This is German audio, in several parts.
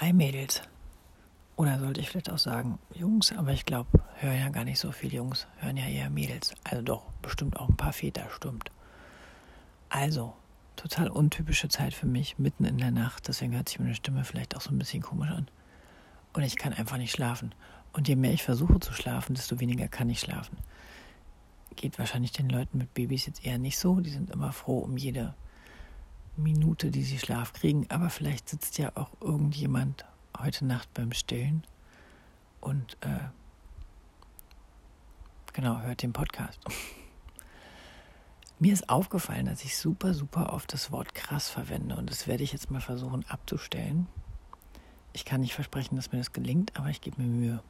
Hi Mädels. Oder sollte ich vielleicht auch sagen Jungs, aber ich glaube, hören ja gar nicht so viele Jungs, hören ja eher Mädels. Also doch, bestimmt auch ein paar Väter, stimmt. Also, total untypische Zeit für mich, mitten in der Nacht. Deswegen hört sich meine Stimme vielleicht auch so ein bisschen komisch an. Und ich kann einfach nicht schlafen. Und je mehr ich versuche zu schlafen, desto weniger kann ich schlafen. Geht wahrscheinlich den Leuten mit Babys jetzt eher nicht so. Die sind immer froh um jede Minute, die sie Schlaf kriegen. Aber vielleicht sitzt ja auch irgendjemand heute Nacht beim Stillen und äh, genau, hört den Podcast. Mir ist aufgefallen, dass ich super, super oft das Wort krass verwende und das werde ich jetzt mal versuchen abzustellen. Ich kann nicht versprechen, dass mir das gelingt, aber ich gebe mir Mühe.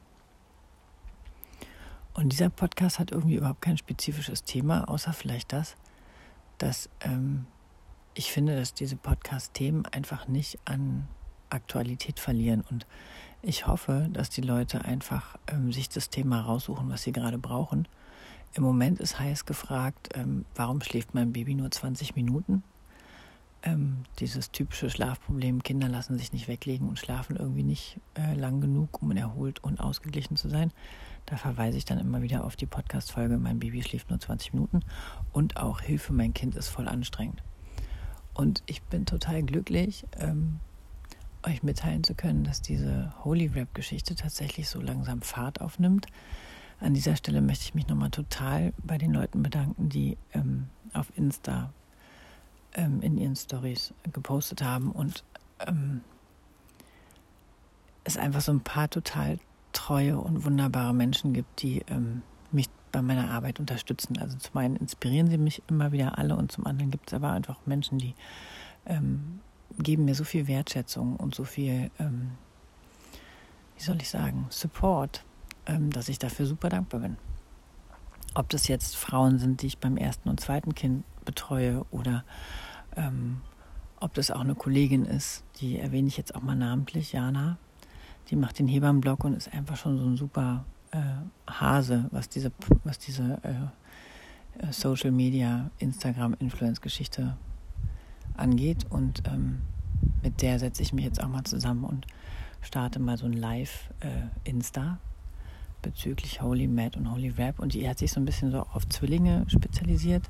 Und dieser Podcast hat irgendwie überhaupt kein spezifisches Thema, außer vielleicht das, dass ähm, ich finde, dass diese Podcast-Themen einfach nicht an Aktualität verlieren. Und ich hoffe, dass die Leute einfach ähm, sich das Thema raussuchen, was sie gerade brauchen. Im Moment ist heiß gefragt, ähm, warum schläft mein Baby nur 20 Minuten? Ähm, dieses typische Schlafproblem, Kinder lassen sich nicht weglegen und schlafen irgendwie nicht äh, lang genug, um erholt und ausgeglichen zu sein. Da verweise ich dann immer wieder auf die Podcast-Folge Mein Baby schläft nur 20 Minuten und auch Hilfe, mein Kind ist voll anstrengend. Und ich bin total glücklich, ähm, euch mitteilen zu können, dass diese Holy Rap-Geschichte tatsächlich so langsam Fahrt aufnimmt. An dieser Stelle möchte ich mich nochmal total bei den Leuten bedanken, die ähm, auf Insta ähm, in ihren Stories gepostet haben und ähm, es einfach so ein paar total treue und wunderbare Menschen gibt, die ähm, mich bei meiner Arbeit unterstützen. Also zum einen inspirieren sie mich immer wieder alle und zum anderen gibt es aber einfach Menschen, die ähm, geben mir so viel Wertschätzung und so viel, ähm, wie soll ich sagen, Support, ähm, dass ich dafür super dankbar bin. Ob das jetzt Frauen sind, die ich beim ersten und zweiten Kind betreue oder ähm, ob das auch eine Kollegin ist, die erwähne ich jetzt auch mal namentlich, Jana. Die macht den Hebammenblog und ist einfach schon so ein super äh, Hase, was diese, was diese äh, äh Social Media, Instagram, Influence-Geschichte angeht. Und ähm, mit der setze ich mich jetzt auch mal zusammen und starte mal so ein Live-Insta äh, bezüglich Holy Mad und Holy Rap. Und die hat sich so ein bisschen so auf Zwillinge spezialisiert.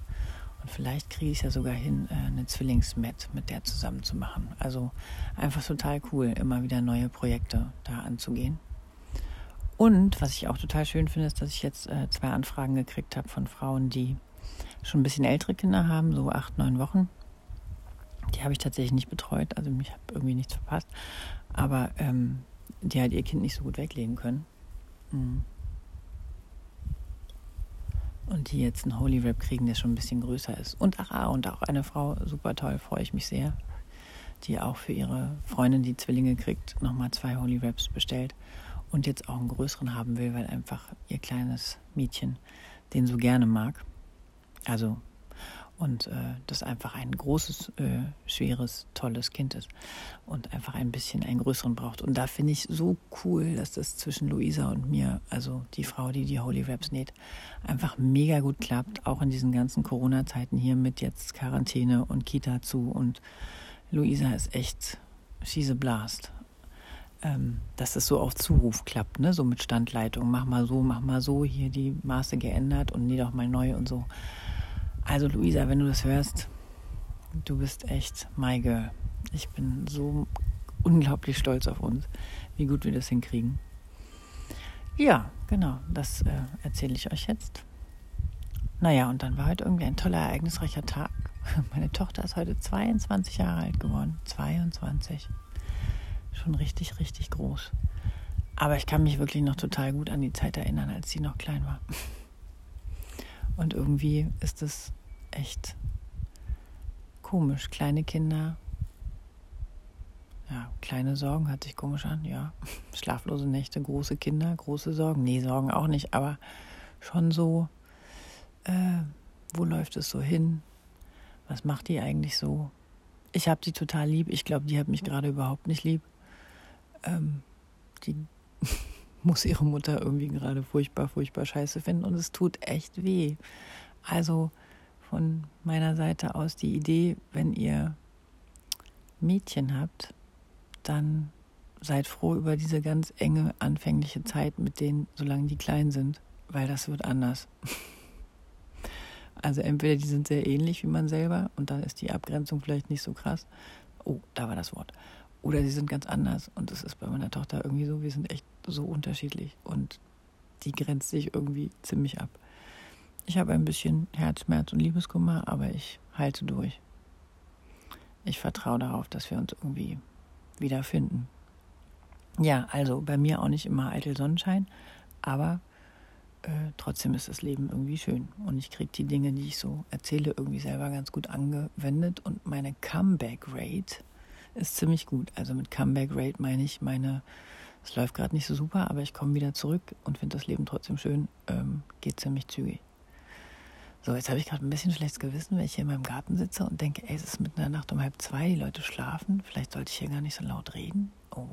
Und vielleicht kriege ich es ja sogar hin, äh, eine Zwillings-Mat mit der zusammen zu machen. Also einfach total cool, immer wieder neue Projekte da anzugehen. Und was ich auch total schön finde, ist, dass ich jetzt äh, zwei Anfragen gekriegt habe von Frauen, die schon ein bisschen ältere Kinder haben, so acht, neun Wochen die habe ich tatsächlich nicht betreut, also ich habe irgendwie nichts verpasst. Aber ähm, die halt ihr Kind nicht so gut weglegen können. Mhm. Und die jetzt einen Holy Rap kriegen, der schon ein bisschen größer ist. Und ach, ah, und auch eine Frau, super toll, freue ich mich sehr, die auch für ihre Freundin, die Zwillinge kriegt, nochmal zwei Holy Raps bestellt und jetzt auch einen größeren haben will, weil einfach ihr kleines Mädchen den so gerne mag. Also und äh, das einfach ein großes, äh, schweres, tolles Kind ist und einfach ein bisschen einen größeren braucht. Und da finde ich so cool, dass das zwischen Luisa und mir, also die Frau, die die Holy Wraps näht, einfach mega gut klappt, auch in diesen ganzen Corona-Zeiten hier mit jetzt Quarantäne und Kita zu und Luisa ist echt, she's blast. Ähm, dass das so auf Zuruf klappt, ne? so mit Standleitung, mach mal so, mach mal so, hier die Maße geändert und näh doch mal neu und so. Also Luisa, wenn du das hörst, du bist echt my girl. Ich bin so unglaublich stolz auf uns, wie gut wir das hinkriegen. Ja, genau, das äh, erzähle ich euch jetzt. Naja, und dann war heute irgendwie ein toller, ereignisreicher Tag. Meine Tochter ist heute 22 Jahre alt geworden. 22. Schon richtig, richtig groß. Aber ich kann mich wirklich noch total gut an die Zeit erinnern, als sie noch klein war. Und irgendwie ist es echt komisch. Kleine Kinder, ja, kleine Sorgen hört sich komisch an, ja. Schlaflose Nächte, große Kinder, große Sorgen. Nee, Sorgen auch nicht, aber schon so, äh, wo läuft es so hin? Was macht die eigentlich so? Ich habe die total lieb. Ich glaube, die hat mich gerade überhaupt nicht lieb. Ähm, die muss ihre Mutter irgendwie gerade furchtbar, furchtbar scheiße finden und es tut echt weh. Also von meiner Seite aus die Idee, wenn ihr Mädchen habt, dann seid froh über diese ganz enge anfängliche Zeit mit denen, solange die klein sind, weil das wird anders. Also entweder die sind sehr ähnlich wie man selber und dann ist die Abgrenzung vielleicht nicht so krass. Oh, da war das Wort. Oder sie sind ganz anders und das ist bei meiner Tochter irgendwie so, wir sind echt so unterschiedlich und die grenzt sich irgendwie ziemlich ab. Ich habe ein bisschen Herzschmerz und Liebeskummer, aber ich halte durch. Ich vertraue darauf, dass wir uns irgendwie wiederfinden. Ja, also bei mir auch nicht immer eitel Sonnenschein, aber äh, trotzdem ist das Leben irgendwie schön. Und ich kriege die Dinge, die ich so erzähle, irgendwie selber ganz gut angewendet. Und meine Comeback-Rate ist ziemlich gut. Also mit Comeback-Rate meine ich meine, es läuft gerade nicht so super, aber ich komme wieder zurück und finde das Leben trotzdem schön. Ähm, geht ziemlich zügig. So, jetzt habe ich gerade ein bisschen schlechtes Gewissen, wenn ich hier in meinem Garten sitze und denke, ey, es ist mitten in der Nacht um halb zwei, die Leute schlafen. Vielleicht sollte ich hier gar nicht so laut reden. Oh.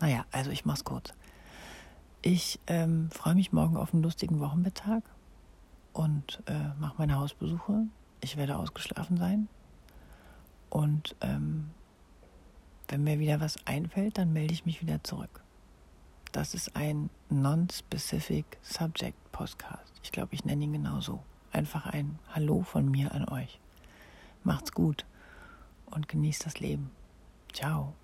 Naja, also ich mach's kurz. Ich ähm, freue mich morgen auf einen lustigen Wochenmittag und äh, mache meine Hausbesuche. Ich werde ausgeschlafen sein. Und ähm, wenn mir wieder was einfällt, dann melde ich mich wieder zurück. Das ist ein Non-Specific Subject Podcast. Ich glaube, ich nenne ihn genau so. Einfach ein Hallo von mir an euch. Macht's gut und genießt das Leben. Ciao.